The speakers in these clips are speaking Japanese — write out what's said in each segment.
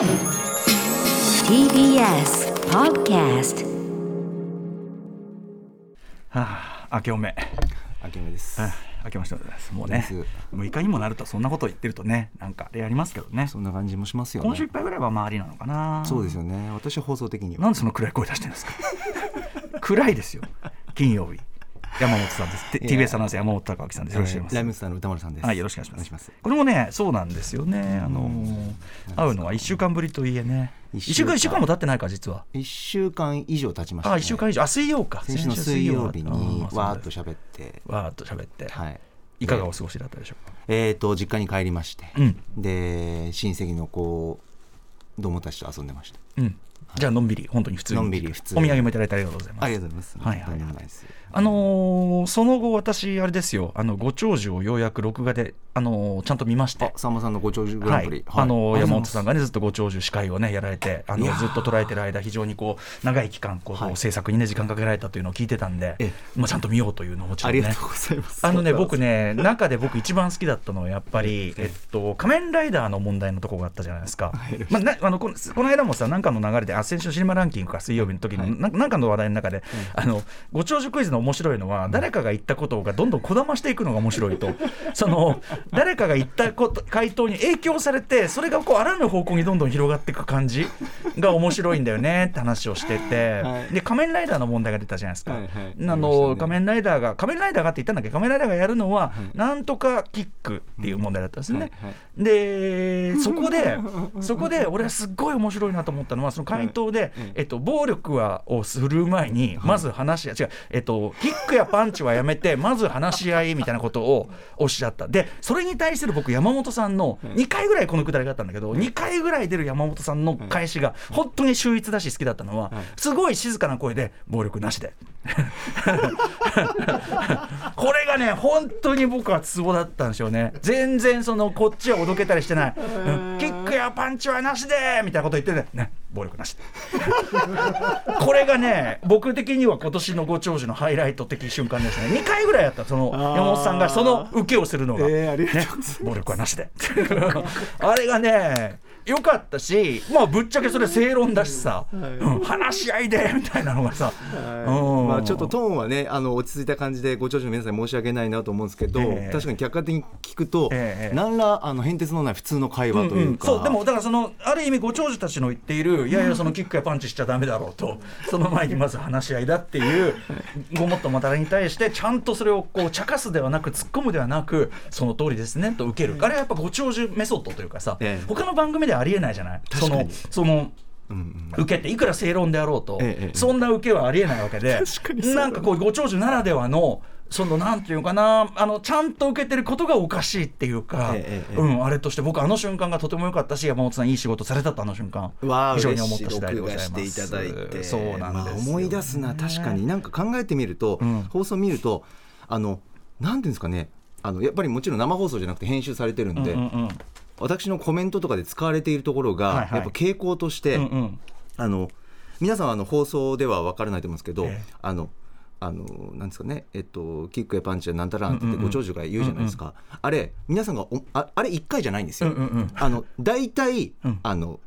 TBS Podcast はあ、明けおめ。明け目ですはあ明けましておめでとうございます。もうねです、6日にもなるとそんなこと言ってるとね、なんかあれありますけどね。そんな感じもしますよね今週いっぱいぐらいは周りなのかな。そうですよね私は放送的にはなんでその暗い声出してるんですか。暗いですよ。金曜日。山本さんです。TBS アナウンサー山本隆明さんです。よろしくお願いします。ライムスターの歌丸さんですはい、よろしくお願いします。これもね、そうなんですよね。あのー会うのは1週間ぶりといえね。1一週間、1週週間間も経ってないか、実は。一週間以上経ちました、あ、ね、1週間以上。あ、水曜か。先週の水曜日にわーっと喋ってわーっと喋って。はいいかがお過ごしだったでしょうか？えーと実家に帰りまして、うんで親戚の子供たちと遊んでましたうん。じゃあのんびり本当に普通に。のんびり普通お土産もいただいてありがとうございます。ありがとうございます。はいはいはい。あのーその後私あれですよ。あのご長寿をようやく録画であのーちゃんと見まして。あ。さんまさんのご長寿グランプリ、はい、あのー山本さんががねずっとご長寿司会をねやられてあのずっと捉えてる間非常にこう長い期間こう、はい。制作にね時間かけられたというのを聞いてたんでえ、まあちゃんと見ようというのをもちろんね。ありがとうございます。あのね僕ね中で僕一番好きだったのはやっぱり、えっと、仮面ライダーの問題のところがあったじゃないですか、まあ、なあのこのこの間もさ何かの流れであ先週シネマランキングか水曜日の時の、はい。ななんかの話題の中で、あのご長寿クイズの面白いのは誰かが言ったことがどんどんこだましていくのが面白いと。その誰かが言ったこと回答に影響されてそれがこうあらぬ方向にどんどん広がっていく感じが面白いんだよねって話をしてて、はい。で仮面ライダーの問題が出たじゃないですか。はいはい。あのね。仮面ライダーが仮面ライダーがって言ったんだけ？ど仮面ライダーがやるのは、なんとかキックっていう問題だったんですね。はいはい。でそこでそこで俺はすっごい面白いなと思ったのはその回答で、えっと、暴力はをする前にまず話し合い違う、えっと、キックやパンチはやめて まず話し合いみたいなことをおっしゃった。でそれに対する僕山本さんの2回ぐらいこのくだりがあったんだけど2回ぐらい出る山本さんの返しが本当に秀逸だし好きだったのはすごい静かな声で暴力なしで。これがね本当に僕はツボだったんですよね。全然そのこっちはおどけたりしてない、うん。キックやパンチはなしでみたいなこと言ってねね暴力なし。で これがね僕的には今年のご長寿のハイライト的瞬間ですね。2回ぐらいやった。その山本さんがその受けをするのが、ね、暴力はなしで。あれがねよかったしまあぶっちゃけそれ正論だしさ、うん。話し合いでみたいなのがさ、うん。まあ、ちょっとトーンはねあの落ち着いた感じでご長寿の皆さんに申し訳ないなと思うんですけど、ええ。確かに客観的に聞くと、ええ。何らあの変哲のない普通の会話というか、んん。そう。でもだからそのある意味ご長寿たちの言っているいやいやそのキックやパンチしちゃダメだろうとその前にまず話し合いだっていうごもっともたれに対してちゃんとそれをこう茶化すではなく突っ込むではなくその通りですねと受ける。あれはやっぱご長寿メソッドというかさ、ええ。他の番組ではありえないじゃない？そのそのうんうん。受けっていくら正論であろうと、ええええ。そんな受けはありえないわけで なんかこうご長寿ならではのそのなんていうかなあのちゃんと受けてることがおかしいっていうか、ええええうん、あれとして僕あの瞬間がとても良かったし山本さんいい仕事されたとあの瞬間非常に思った次第でご録ざいます。画していただいて。そうなんですよ、まあ思い出すな確かに。なんか考えてみると、うん。放送見るとあのなんていうんですかね。あのやっぱりもちろん生放送じゃなくて編集されてるんで、うんうんうん私のコメントとかで使われているところが、はいはい。やっぱ傾向として、うんうん。あの皆さんはあの放送では分からないと思うんですけど、ええ。あのあのなんですかね、えっと、キックやパンチやなんたらなんてうんうんうん。ご長寿が言うじゃないですか、あれ皆さんがおああれ1回じゃないんですよ、うんうんうん。あの大体、うん。あの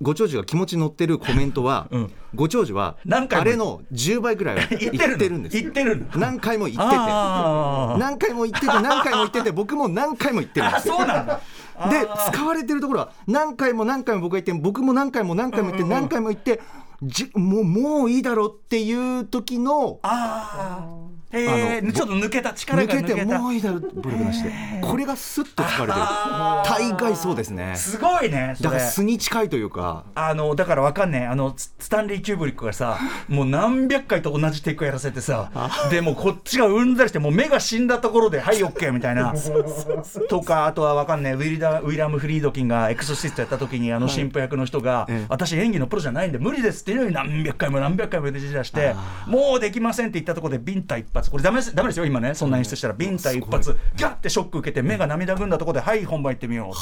ご長寿が気持ち乗ってるコメントは、うん。ご長寿はあれの10倍ぐらいは 言言ってるんですよ。言ってるの？何回も言ってて。あー。何回も言ってて何回も言ってて僕も何回も言ってるんあですよ。そうなんだで使われてるところは何回も何回も僕が言って僕も何回も何回も言って何回も言ってじもうもういいだろうっていう時のああへえあのちょっと抜けた力が抜けた。もういいだろう暴力なしでこれがスッと使われてる。大概そうですね。すごいねだから素に近いというか。あのだからわかんねえ。あのススタンリー・キューブリックがさもう何百回と同じテイクやらせてさでもうこっちがうんざりしてもう目が死んだところで「はいオッケーみたいな。とかあとはわかんねえ。ウィリダウィリアム・フリードキンがエクソシストやった時にあの神父役の人が、ええ。私演技のプロじゃないんで無理ですっていうのに何百回も何百回も出て出してもうできませんって言ったところでビンタ一発これダメですダメですよ今ねそんな演出したら。ビンタ一発ギャッてショック受けて目が涙ぐんだところではい本番行ってみようって。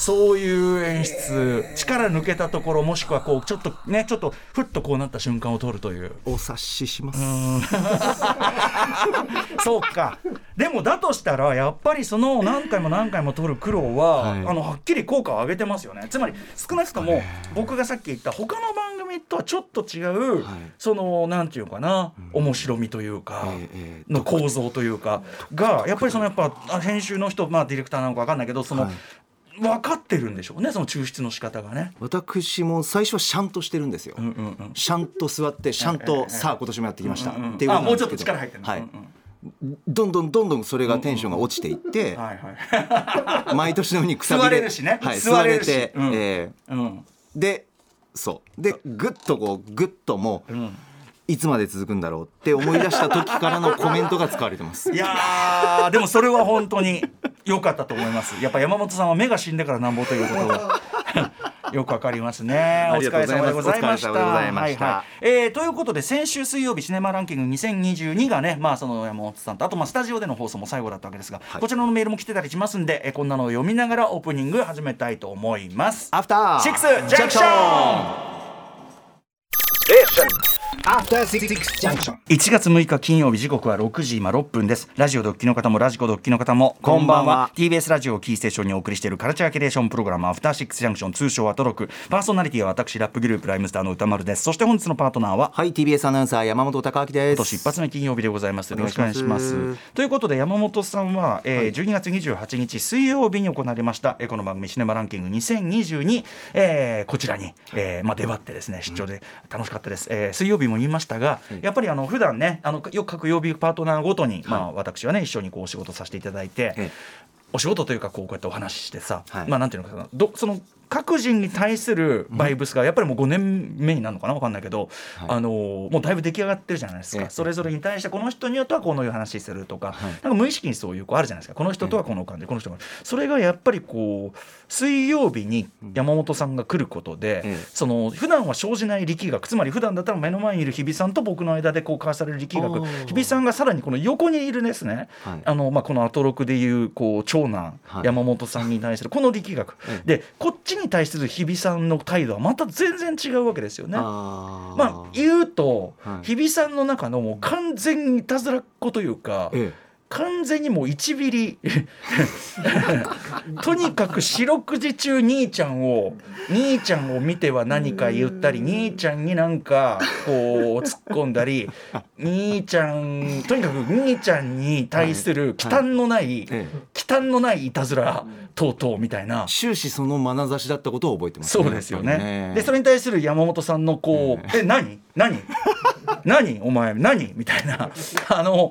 そういう演出。力抜けたところもしくはこうちょっとねちょっとふっとこうなった瞬間を撮るという。お察しします。そうかでもだとしたらやっぱりその何回も何回も取る苦労は、はい。あのはっきり効果を上げてますよね。つまり少なくとも僕がさっき言った他の番組とはちょっと違う、はい。そのなんていうかな、面白みというか、の構造というかがやっぱりそのやっぱあ編集の人まあディレクターなのか分かんないけどその、はい。分かってるんでしょうねその抽出の仕方がね。私も最初はシャンとしてるんですよ、うんうんうん。シャンと座ってシャンとさあ今年もやってきました、うんうんっていうことあもうちょっと力入ってるはい。うんどんどんどんどんそれがテンションが落ちていって、毎年のようにくたびれるしね。はい、座れて、うん。えでそう。でぐっとこうぐっともううんいつまで続くんだろうって思い出した時からのコメントが使われてますいやーでもそれは本当に良かったと思いますやっぱ山本さんは目が死んでからなんぼということが よくわかりますね。お疲れ様でございました。お疲れ様でございましたはいはいえーということで先週水曜日シネマランキング2022がね、まあその山本さんとあとまあスタジオでの放送も最後だったわけですが、はいこちらのメールも来てたりしますんで、えーこんなのを読みながらオープニング始めたいと思います。アフターシックスジャンクション。After Six Junction. 1月6日金曜日時刻は6時今6分です。ラジオドッキの方もラジコドッキの方もこんばんは。TBS ラジオをキーステーションにお送りしているカルチャーキュレーションプログラムアフターシックスジャンクション通称アトロク。パーソナリティは私ラップグループライムスターの歌丸です。そして本日のパートナーははい TBS アナウンサー山本貴明です。今年一発目金曜日でございます。よろしくお願いします。お願いします。ということで山本さんは、えー12月28日水曜日に行われました、えーこの番組シネマランキング2022、えーこちらに、えーまあ、出張ってですね出張で楽しかったです、えー水曜日も言いましたが、やっぱりあの普段ねあのよく各曜日パートナーごとに、まあ、私はね一緒にこうお仕事させていただいて、え。お仕事というかこうこうやってお話ししてさ、はい。まあなんていうのかなどその各人に対するバイブスがやっぱりもう5年目になるのかな分かんないけど、はい。あのもうだいぶ出来上がってるじゃないですか、ええ。それぞれに対してこの人によってはこのいう話するとか,、はい。なんか無意識にそういうこうあるじゃないですか。この人とはこの感じ、この人がそれがやっぱりこう水曜日に山本さんが来ることで、ええ。その普段は生じない力学つまり普段だったら目の前にいる日比さんと僕の間でこう交わされる力学日比さんがさらにこの横にいるですね、はい。あのまあ、このアトロクでいうこう長男、はい。山本さんに対するこの力学、え。でこっちに対する日比さんの態度はまた全然違うわけですよね。あー。まあ言うと、はい。日比さんの中のもう完全にいたずらっ子というか、え完全にもう1ミリ。とにかく四六時中兄ちゃんを兄ちゃんを見ては何か言ったり兄ちゃんになんかこう突っ込んだり兄ちゃんとにかく兄ちゃんに対する忌憚のない、ええ。忌憚のないいたずら等々みたいな。え。終始その眼差しだったことを覚えてますそうですよやっぱりね。でそれに対する山本さんのこう「え何？何？何？お前何?」みたいな。あの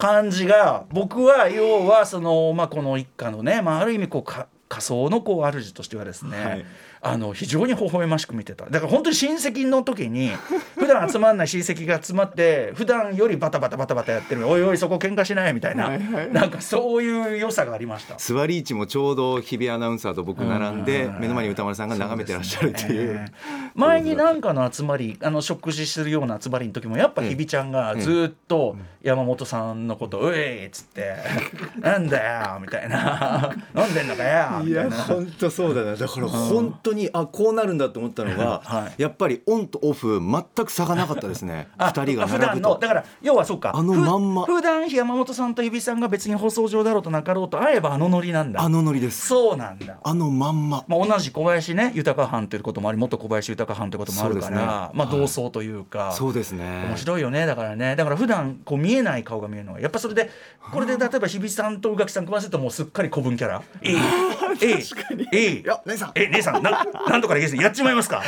感じが僕は要はその、まあ、この一家のね、まあ、ある意味こうか仮想のこう主としてはですね、はい。あの非常に微笑ましく見てただから本当に親戚の時に 普段集まんない親戚が集まって普段よりバタバタバタバタやってるおいおいそこ喧嘩しないみたいな、なんかそういう良さがありました。座り位置もちょうど日比アナウンサーと僕並んでうん目の前に歌丸さんが眺めてらっしゃるっていうね前に何かの集まりあの食事するような集まりの時もやっぱ日比ちゃんがずっと山本さんのこと「うえい!」っつって「なんだよ!」みたいな「飲んでんのかよ!」みたいな。本当そうだなだから本当にあこうなるんだと思ったのが、はい。やっぱりオンとオフ全く差がなかったですね。あ二人が普並ぶと。段のだから要はそうかあのまんま。ふ普段山本さんと日比さんが別に放送上だろうとなかろうと会えばあのノリなんだ。あのノリです。そうなんだ。あのまんま。まあ、同じ小林ね豊藩ということもあり元小林豊藩ということもあるから、ね。まあ、はい。同窓というか、そうですね。面白いよねだからね。だから普段こう見えない顔が見えるのはやっぱそれでこれで例えば日比さんと宇垣さん組ませるともうすっかり古文キャラ「えい えいえいいや姉さん。え姉さんななんとかでいいですね。やっちまいますか？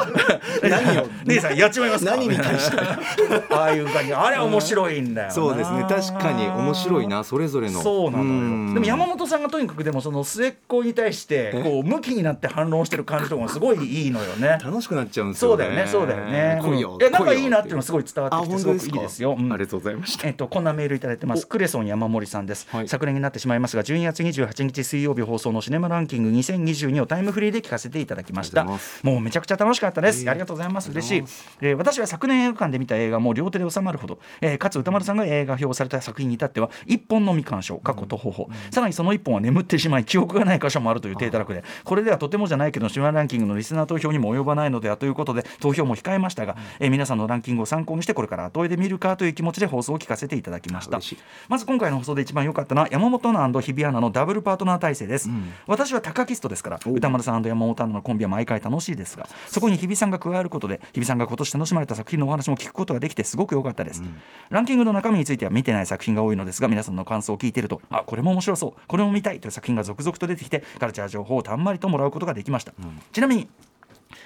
何を？姉さんやっちまいますか？何に対して？ああいう感じ。あれ面白いんだよな。そうですね。確かに面白いなそれぞれの。そうなのん。よでも山本さんがとにかくでもその末っ子に対してこう向きになって反論してる感じとかもすごいいいのよね。楽しくなっちゃうんですよそうだよねそうだよね。来いよ。いや仲いいなっていうのはすごい伝わあってきてすごくいいですよ、うん。ありがとうございました。えっと、こんなメールいただいてます。クレソン山森さんです、はい。昨年になってしまいますが12月28日水曜日放送のシネマランキング2022をタイムフリーで聞かせていただきました。もうめちゃくちゃ楽しかったです、ありがとうございます。嬉しい、えー私は昨年映画館で見た映画も両手で収まるほど、えーかつ歌丸さんが映画表された作品に至っては一本のみ鑑賞過去と方法、さらにその一本は眠ってしまい記憶がない箇所もあるという低たらくでこれではとてもじゃないけどシネマランキングのリスナー投票にも及ばないのではということで投票も控えましたが、えー皆さんのランキングを参考にしてこれから後追いで見るかという気持ちで放送を聞かせていただきました。まず今回の放送で一番良かったのは山本アナ日比アナのダブルパートナー体制です、私はタカキストですから歌丸さん山本アナのコンビは毎回楽しいですがそこに日比さんが加わることで日比さんが今年楽しまれた作品のお話も聞くことができてすごく良かったです、ランキングの中身については見てない作品が多いのですが皆さんの感想を聞いているとあこれも面白そうこれも見たいという作品が続々と出てきてカルチャー情報をたんまりともらうことができました、ちなみに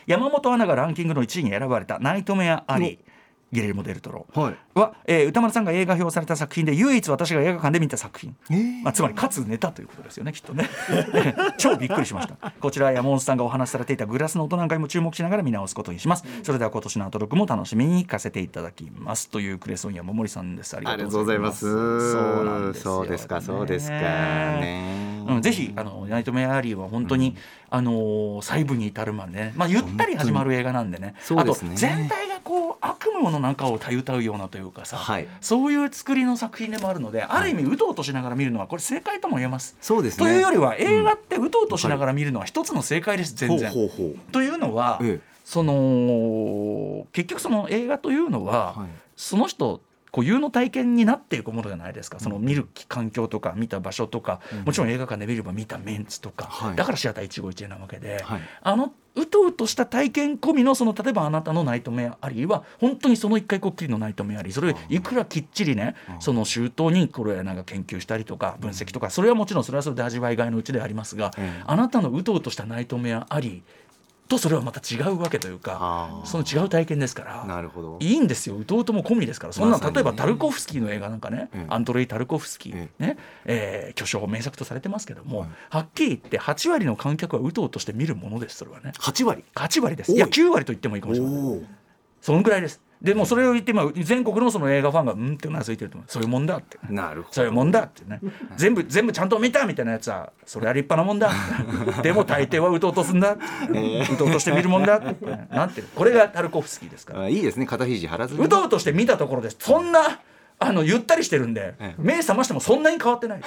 山本アナがランキングの1位に選ばれた「ナイトメア・アリ。ー」ギレルモ・デルトロ。はい。は、えー歌丸さんが映画表された作品で唯一私が映画館で見た作品、まあ、つまりかつネタということですよねきっとね。超びっくりしました。こちら山本さんがお話しされていたグラスの音なんかにも注目しながら見直すことにします。それでは今年のアトロクも楽しみに聞かせていただきます。というクレソン山森さんです。ありがとうございます。そうなんですよ。そうですかそうですかねうん、ぜひあのナイトメアリーは本当に、あのー細部に至るまでね、まあ、ゆったり始まる映画なんでね。そうですね。あと全体がこう悪夢の中をたゆたうようなというかさ、はい。そういう作りの作品でもあるのである意味うとうとしながら見るのはこれ正解とも言えます。そうですね。というよりは映画ってうとうとしながら見るのは一つの正解です全然。ほうほうほう。というのは、ええ。その結局その映画というのは、はい。その人固有の体験になっていくものじゃないですか。その見る環境とか見た場所とか、もちろん映画館で見れば見たメンツとか、はい。だからシアター一期一会なわけで、はい。あのうとうとした体験込みのその例えばあなたのナイトメアリーは本当にその一回こっきりのナイトメアリーそれをいくらきっちりねその周到にこれなんか研究したりとか分析とか。それはもちろんそれはそれで味わいがいのうちでありますが、ええ。あなたのうとうとしたナイトメアアリーとそれはまた違うわけというかその違う体験ですからなるほど。いいんですよ、うとうとも込みですから、そんなま例えばタルコフスキーの映画なんかね、ええアンドレイ・タルコフスキー、えねえー巨匠、名作とされてますけども、はいはっきり言って、8割の観客はうとうとして見るものです、それはね。8割？8割です。多いい。や、9割と言ってもいいかもしれません。おおそのぐらいです。でもそれを言って、まあ、全国のその映画ファンが、うんってうなずいてると思う。そういうもんだって。なるほどそういうもんだってね。全部、全部ちゃんと見たみたいなやつは、それは立派なもんだ。でも大抵はうとうとすんだ。うとうとして見るもんだって。なんてこれがタルコフスキーですから。あいいですね肩肘張らずにうとうとして見たところですそんなあのゆったりしてるんで、ええ目覚ましてもそんなに変わってない、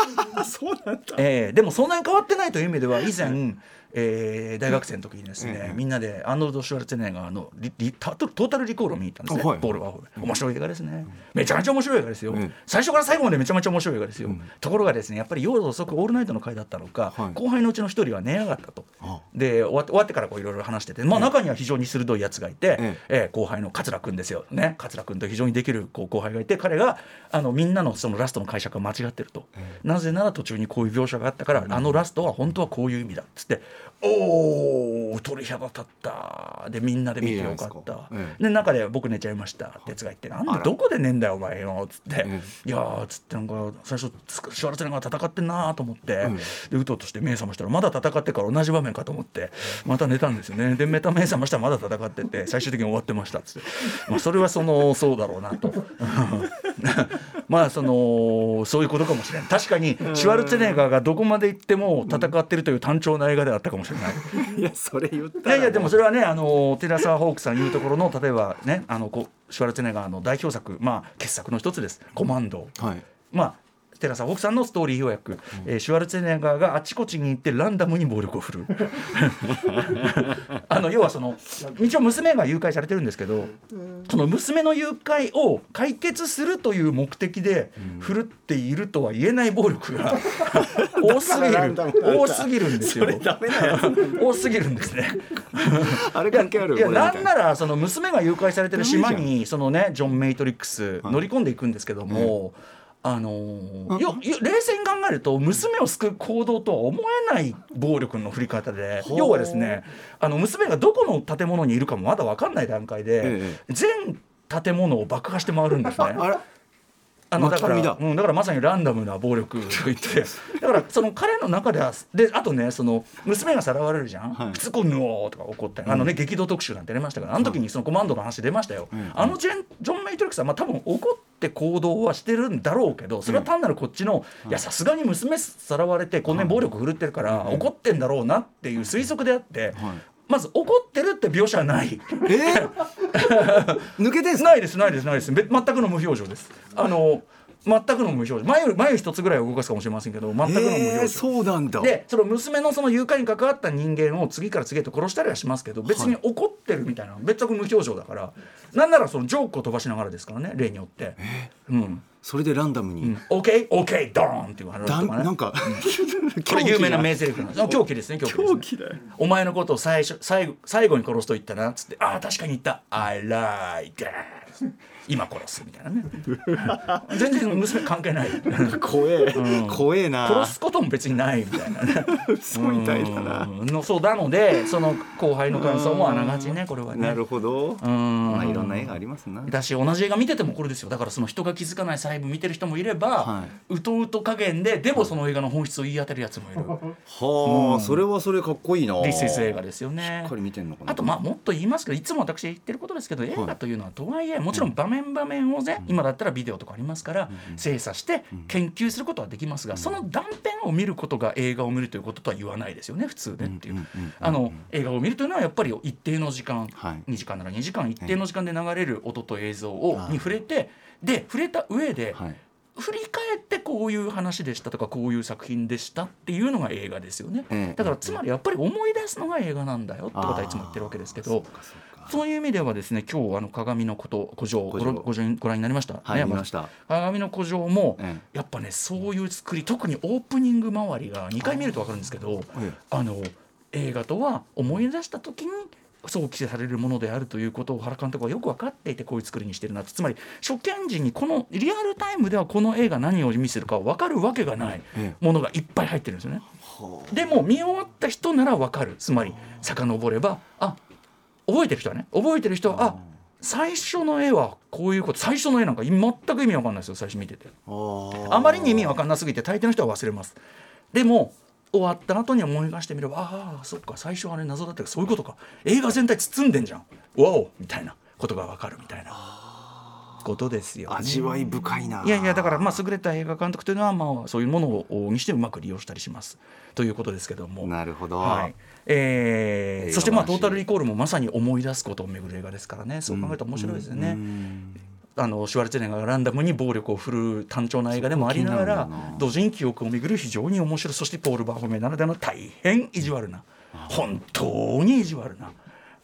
そうなんだええでもそんなに変わってないという意味では以前、えー大学生の時にですね、ええみんなでアーノルド・シュワルツェネッガーのリリトトータルリコールを見に行ったんですね、ボールワーホル面白い映画ですね、めちゃめちゃ面白い映画ですよ、ええ最初から最後までめちゃめちゃ面白い映画ですよ、ところがですねやっぱり夜遅くオールナイトの回だったのか、はい。後輩のうちの一人は寝やがったと。あ。で終わって終わってからこういろいろ話してて、まあ、中には非常に鋭いやつがいて、ええ。ー後輩の桂君ですよ。ね。桂君と非常にできるこう後輩がいて彼があのみんなのそのラストの解釈が間違ってると、なぜなら途中にこういう描写があったから、あのラストは本当はこういう意味だっつって「おお鳥肌立った」でみんなで見てよかった。で中で「僕寝ちゃいました」ってやつが言って「なんでどこで寝んだよお前よ」っつって。え「いやー」っつってなんか最初シュワルツェネッガー戦ってんなーと思って、んでうとうとして目覚ましたらまだ戦ってから同じ場面かと思ってまた寝たんですよね。で目た目覚ましたらまだ戦ってて 最終的に終わってましたっつって、まあ、それはそのそうだろうなと。まあそのそういうことかもしれない確かにシュワルツェネッガーがどこまで行っても戦ってるという単調な映画であったかもしれない。いやそれ言っいたらやいやでもそれはねあのテラサー・ホークさんいうところの例えばねあのこうシュワルツェネッガーの代表作まあ傑作の一つです「コマンド」はい。まあテラサー・ホークさんのストーリー要約、えーシュワルツェネッガーがあちこちに行ってランダムに暴力を振るう。あの要はその一応娘が誘拐されてるんですけどその娘の誘拐を解決するという目的で振るっているとは言えない暴力が多すぎる。多すぎるんですよ。多すぎるんですね。あれ関係あるいやなんならその娘が誘拐されてる島にそのねジョン・メイトリックス乗り込んでいくんですけども、あのーよよ冷静に考えると娘を救う行動とは思えない暴力の振り方で要はですねあの娘がどこの建物にいるかもまだ分かんない段階で、え全建物を爆破して回るんですね。あのだからだ。うん、だからまさにランダムな暴力と言って。だからその彼の中ではであとねその娘がさらわれるじゃん、はい。こうぬおーとか怒ってあのね、激動特集なんて出ましたからあの時にそのコマンドの話出ましたよ、あのジェンジョン・メイトリックスはまあ多分怒って行動はしてるんだろうけどそれは単なるこっちの、いやさすがに娘さらわれてこんなに暴力振るってるから、怒ってんだろうなっていう推測であって、まず怒ってるって描写はない。え？ー抜けてないですないですないです。べ全くの無表情です。あの全くの無表情。眉眉一つぐらいは動かすかもしれませんけど全くの無表情、えーそうなんだ。でその娘のその誘拐に関わった人間を次から次へと殺したりはしますけど別に怒ってるみたいな別く無表情だからなんならそのジョークを飛ばしながらですからね例によって、うんそれでランダムに、OK OK ドーン！っていう話だな。んか これ有名な名台詞なんです。あ狂気ですね狂気ですね。狂気だよ。お前のことを最初最後最後に殺すと言ったな。っつってああ確かに言った。I like that 今殺すみたいなね。全然娘関係ない。怖え、怖えな。殺すことも別にないみたいなね。そうみたいだな。うん。のそうなのでその後輩の感想もあながちねこれはね。なるほど。うん。まあいろんな映画ありますな。だし同じ映画見ててもこれですよ。だからその人が気づかない細部見てる人もいれば、はうとうと加減ででもその映画の本質を言い当てるやつもいる。はあ、それはそれかっこいいな。This is 映画ですよね。しっかり見てんのかな。あとまあもっと言いますけどいつも私言ってることですけど映画というのはとはいえもちろん場面場面をね今だったらビデオとかありますから精査して研究することはできますがその断片を見ることが映画を見るということとは言わないですよね普通でっていう。あの映画を見るというのはやっぱり一定の時間はい。2時間なら2時間一定の時間で流れる音と映像をに触れてで触れた上ではい。振り返ってこういう話でしたとかこういう作品でしたっていうのが映画ですよね、ええ。だからつまりやっぱり思い出すのが映画なんだよってことはいつも言ってるわけですけどそういう意味ではですね今日あの鏡のこと古城ご古城。ろご覧ご覧になりました、はいね見ました。鏡の古城も、えやっぱねそういう作り特にオープニング周りが2回見ると分かるんですけどええ。あの映画とは思い出した時に想起されるものであるということを原監督はよく分かっていてこういう作りにしてるなとつまり初見時にこのリアルタイムではこの映画何を意味するか分かるわけがないえものがいっぱい入ってるんですよね。でも見終わった人なら分かる。つまり遡ればあ覚えてる人はね覚えてる人はあ最初の絵はこういうこと最初の絵なんか全く意味わかんないですよ最初見てて。ああまりに意味わかんなすぎて大抵の人は忘れます。でも終わった後に思い返してみればああそっか最初あれ謎だったけどそういうことか。映画全体包んでんじゃん。わおみたいなことがわかるみたいなことですよ、ね、味わい深いな。いやいやだからまあ優れた映画監督というのはまあそういうものをにしてうまく利用したりしますということですけども。なるほど、はい。えーそしてまあ話。トータルリコールもまさに思い出すことを巡る映画ですからね。そう考えると面白いですよね。あのシュワルツェネがランダムに暴力を振るう単調な映画でもありながら同時に記憶を巡る非常に面白い。そしてポール・バーホメならではの大変意地悪な本当に意地悪な。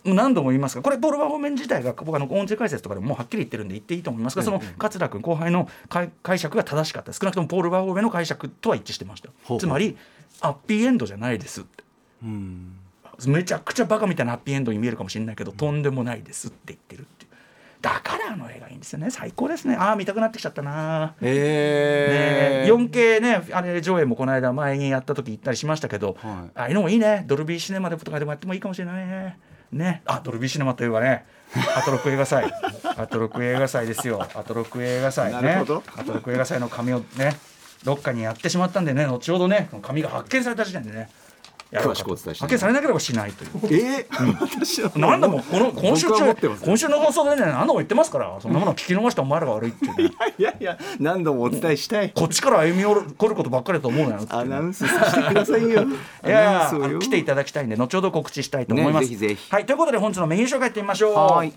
何度も言いますがこれポール・バーホメン自体が僕あの音声解説とかでももうはっきり言ってるんで言っていいと思いますがその桂君後輩の解解釈が正しかった。少なくともポール・バーホメンの解釈とは一致してましたつまりハッピーエンドじゃないですって。うん。めちゃくちゃバカみたいなハッピーエンドに見えるかもしれないけどとんでもないですって言ってるっていう。だからあの映画いいんですよね。最高ですね。ああ見たくなってきちゃったなえ。ね、4K ねあれ上映もこの間前にやった時行ったりしましたけど、はい。ああいうのもいいね。ドルビーシネマでとかでもやってもいいかもしれないねね。あドルビーシネマといえばね。アトロック映画祭アトロック映画祭ですよ。アトロック映画祭ね。アトロック映画祭の紙をねどっかにやってしまったんでね後ほどね紙が発見された時点でね詳しくお伝えして発見されなければしないという。えー？私はなんだもんこの今週中今週の放送でね何度も言ってますからそんなもの聞き逃したお前らが悪いっていうねいやいや何度もお伝えしたい。こっちから歩み寄る来ることばっかりだと思うなよっていうねアナウンスさせてくださいよ。いや来ていただきたいんで後ほど告知したいと思います、ねぜひぜひ。はいということで本日のメニュー紹介いってみましょう。はい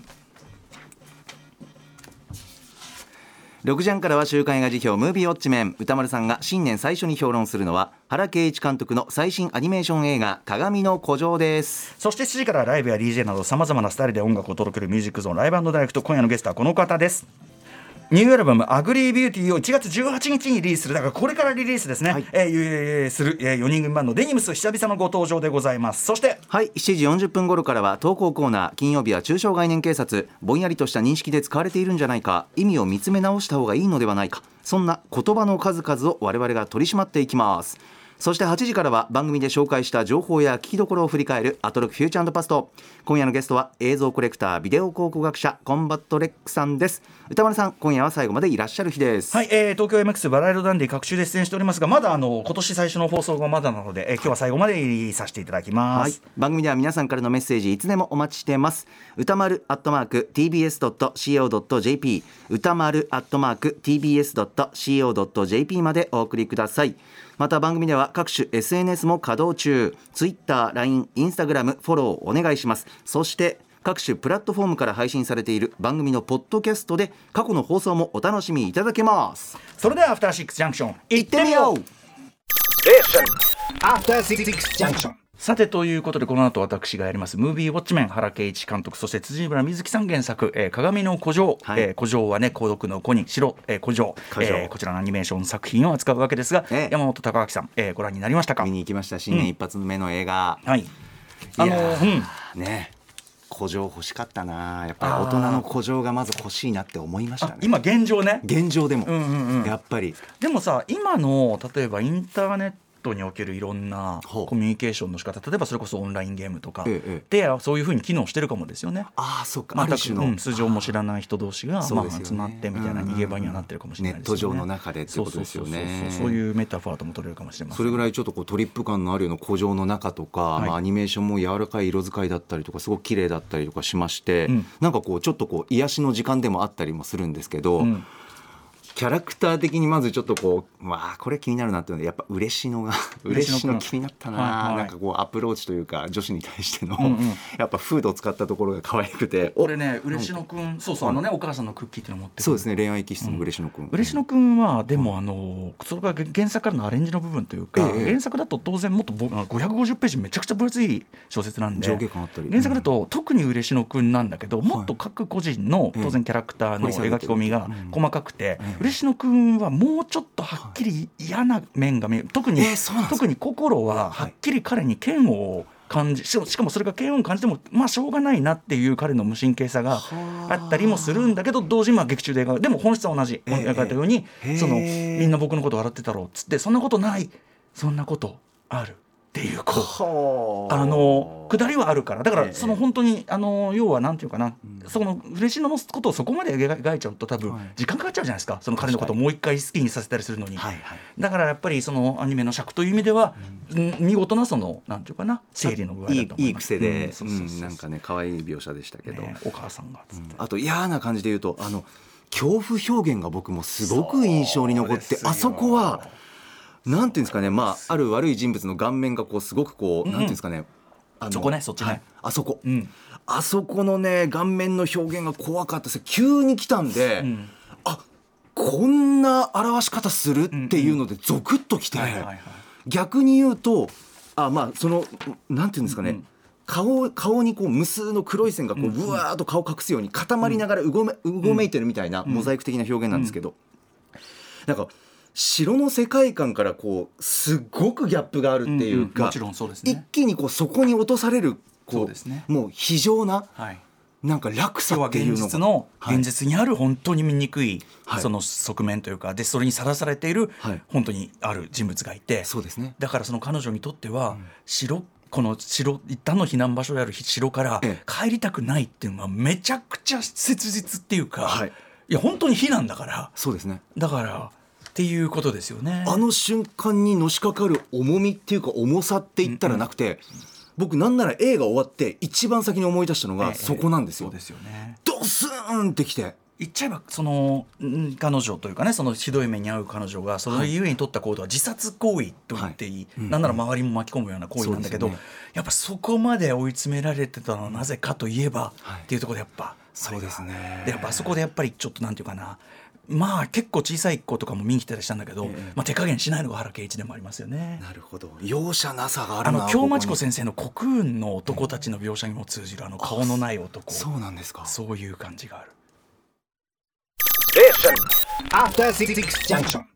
6時半からは週刊映画時評ムービーウォッチメン宇多丸さんが新年最初に評論するのは原恵一監督の最新アニメーション映画かがみの孤城です。そして7時からライブや DJ などさまざまなスタイルで音楽を届けるミュージックゾーンライブダイレクト今夜のゲストはこの方です。ニューアルバム「 Ugly Beauty」を1月18日にリリースする。だからこれからリリースですね、はい。えーえーする、え4人組バンドデニムス久々のご登場でございます。そしてはい7時40分頃からは投稿コーナー金曜日は抽象概念警察ぼんやりとした認識で使われているんじゃないか意味を見つめ直した方がいいのではないかそんな言葉の数々を我々が取り締まっていきますそして8時からは番組で紹介した情報や聞きどころを振り返るアトロクフューチャーパスト。今夜のゲストは映像コレクタービデオ考古学者コンバット REC さんです。宇多丸さん今夜は最後までいらっしゃる日です。はい、えー、東京 MX バラいろダンディ隔週で出演しておりますがまだあの今年最初の放送がまだなので、えー今日は最後までさせていただきまはいす、、番組では皆さんからのメッセージいつでもお待ちしてます。宇多丸アットマーク tbs.co.jp 宇多丸アットマーク tbs.co.jp までお送りくださいまた番組では各種 SNS も稼働中。Twitter、LINE、Instagram フォローお願いします。そして各種プラットフォームから配信されている番組のポッドキャストで過去の放送もお楽しみいただけます。それではアフターシックスジャンクション行ってみよう。After Six Junction. さてということでこの後私がやりますムービーウォッチメン原敬一監督そして辻村瑞希さん原作、えー鏡の古城、はい。えー古城はね孤独の子に城、えー古城古城。えーこちらのアニメーション作品を扱うわけですが、ええ。山本隆明さん、えーご覧になりましたか？見に行きました新年一発目の映画、はい。あのいやーーね古城欲しかったな。やっぱり大人の古城がまず欲しいなって思いましたね。あ今現状ね。現状でも、んうんうん。やっぱり。でもさ今の例えばインターネットにおけるいろんなコミュニケーションの仕方例えばそれこそオンラインゲームとかええでそういうふうに機能してるかもですよね。ああそうか、またある種の、うん、素性も知らない人同士が、まあ、集まってみたいな逃げ場にはなってるかもしれないですよね。ネット上の中でってことですよね。そういうメタファーとも取れるかもしれません。それぐらいちょっとこうトリップ感のあるような古城の中とか、はい。まあ、アニメーションも柔らかい色使いだったりとかすごく綺麗だったりとかしまして、うん。なんかこうちょっとこう癒しの時間でもあったりもするんですけど、うんキャラクター的にまずちょっとこうまあこれ気になるなっていうのはやっぱ嬉野が嬉 嬉野気になったな、はいはい。なんかこうアプローチというか女子に対しての、うんうん。やっぱフードを使ったところが可愛くて。お俺ね嬉野くん、そうそうあのねお母さんのクッキーっていうの持ってそうですね恋愛気質の嬉野くん、嬉野くんはでもあのそれが原作からのアレンジの部分というか、ええ原作だと当然もっとぼ550ページめちゃくちゃ分厚い小説なんで上下感あったり。原作だと特に嬉野くんなんだけどもっと各個人の当然キャラクターの描き込みが細かくて嬉野くんはもうちょっとはっきり嫌な面が見える。特にえー特に心ははっきり彼に嫌悪を感じしかもそれが嫌悪を感じてもまあしょうがないなっていう彼の無神経さがあ。ったりもするんだけど同時にまあ劇中で描くでも本質は同じ。ええ。描かれたようにええ。そのみんな僕のこと笑ってたろうっつってそんなことない。そんなことあるっていうこうはあ。の下りはあるから。だかええ。らその本当にあの要はなんていうかな、その嬉野のことをそこまで描いちゃうと多分はい。時間かかっちゃうじゃないですか。その彼のことをもう一回好きにさせたりするのに、はいはい。だからやっぱりそのアニメの尺という意味では、うん。見事なそのなんていうかな整理の具合だとい思います。いいい癖で、うんなんかね可愛い描写でしたけど、ねお母さんがつって、あと嫌な感じで言うとあの恐怖表現が僕もすごく印象に残ってあそこはなんていうんですかねまあある悪い人物の顔面がこうすごくこう、なんていうんですかねあのそこねそっちね。はいあそこ、うん。あそこのね顔面の表現が怖かったです急に来たんで、うん。あこんな表し方するっていうのでゾクッときて、逆に言うとあまあそのなんていうんですかね、うんうん。顔顔にこう無数の黒い線がこううわーっと顔隠すように固まりながらうごめ,、うごめいてるみたいなモザイク的な表現なんですけど、なんか城の世界観からこうすっごくギャップがあるっていうか、うんう一気にこうそこに落とされるこそうですね。もう非常なはい。なんか落差っていうのが。実のはい。現実にある本当に醜いはい。その側面というかでそれにさらされているはい。本当にある人物がいて。そうですね。だからその彼女にとっては城この城一旦の避難場所である城からええ。帰りたくないっていうのはめちゃくちゃ切実っていうか、はい。いや本当に避難だから。そうですね。だからっていうことですよね。あの瞬間にのしかかる重みっていうか重さって言ったらなくて、僕なんなら映画終わって一番先に思い出したのええがそこなんですよ。そうですよね。ドスーンってきて。言っちゃえばそのん彼女というかねそのひどい目に遭う彼女がそのゆえに取った行動は自殺行為と言っていい、はい。うん。なんなら周りも巻き込むような行為なんだけど、そうですよやっぱそこまで追い詰められてたのはなぜかといえば、はいっていうところでやっぱそうですね。でやっぱあそこでやっぱりちょっとなんていうかなまあ結構小さい子とかも見に来たりしたんだけど、ええまあ、手加減しないのが原敬一でもありますよね。なるほど容赦なさがあるなあの京町子先生のコクーンの男たちの描写にも通じるあの顔のない男そうなんですかそういう感じがある。Junction.